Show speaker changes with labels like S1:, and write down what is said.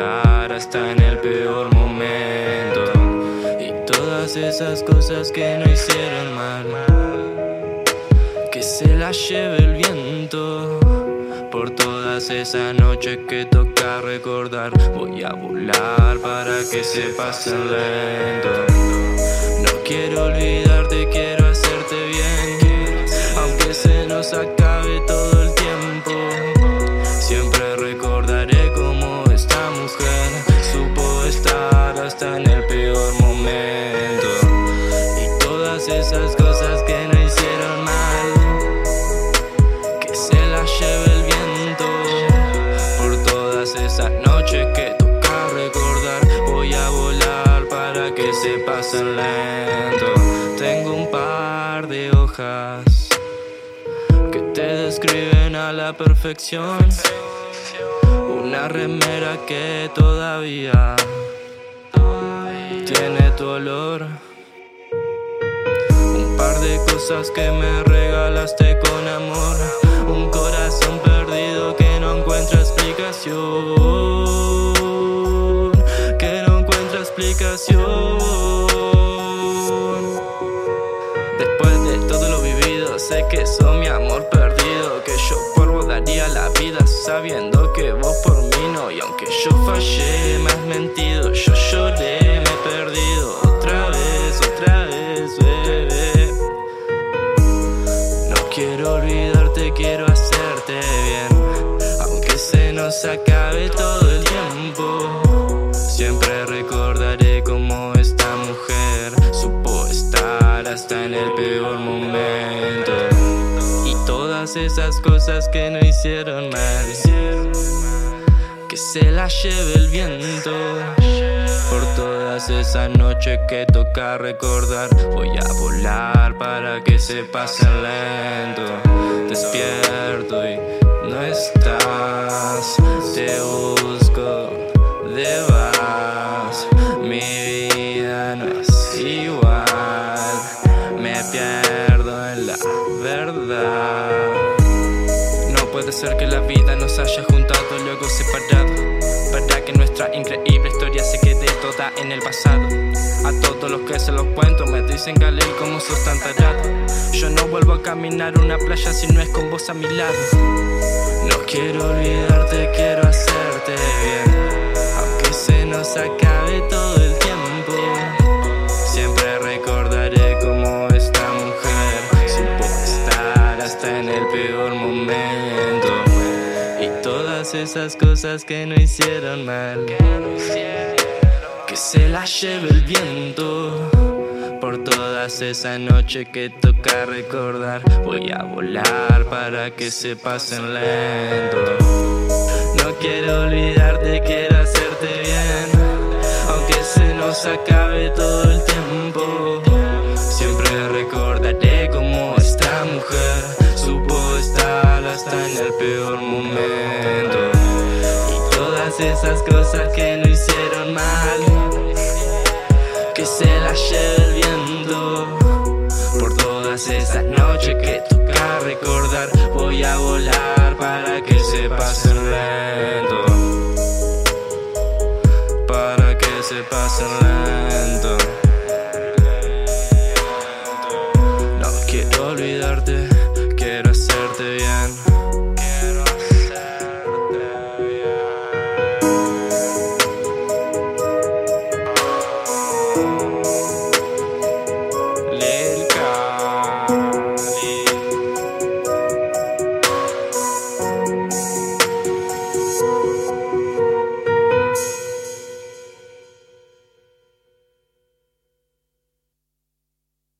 S1: hasta en el peor momento. Y todas esas cosas que no hicieron mal. Que se las lleve el viento. Por todas esas noches que toca recordar, voy a volar para que se pasen lento. No quiero olvidarte, de hojas que te describen a la perfección. Una remera que todavía tiene tu olor. Un par de cosas que me regalaste con amor. Un corazón perdido que no encuentra explicación. Que no encuentra explicación. Después sé que son mi amor perdido. Que yo por vos daría la vida sabiendo que vos por mí no. Y aunque yo fallé, me has mentido. Yo lloré, me he perdido. Otra vez, otra vez, bebé. No quiero olvidarte, quiero hacerte bien. Aunque se nos acabe todo el tiempo. Siempre recordaré cómo esta mujer supo estar hasta en el peor momento. Esas cosas que no hicieron mal. Que se la lleve el viento. Por todas esas noches que toca recordar, voy a volar para que se pasen lento. Despierto y no estás, te busco, de vas. Mi vida no es igual, me pierdo en la verdad. Puede ser que la vida nos haya juntado luego separado. Para que nuestra increíble historia se quede toda en el pasado. A todos los que se los cuento me dicen Galil como sos tan tarado. Yo no vuelvo a caminar una playa si no es con vos a mi lado. No quiero olvidarte, quiero esas cosas que no hicieron mal. Que se las lleve el viento. Por todas esas noches que toca recordar, voy a volar para que se pasen lento. No quiero olvidarte, quiero hacerte bien. Aunque se nos acabe todo el tiempo, siempre recordaré cómo esta mujer calle del. Por todas esas noches que toca recordar, voy a volar para que se pase lento. Para que se pase lento. No quiero olvidarte.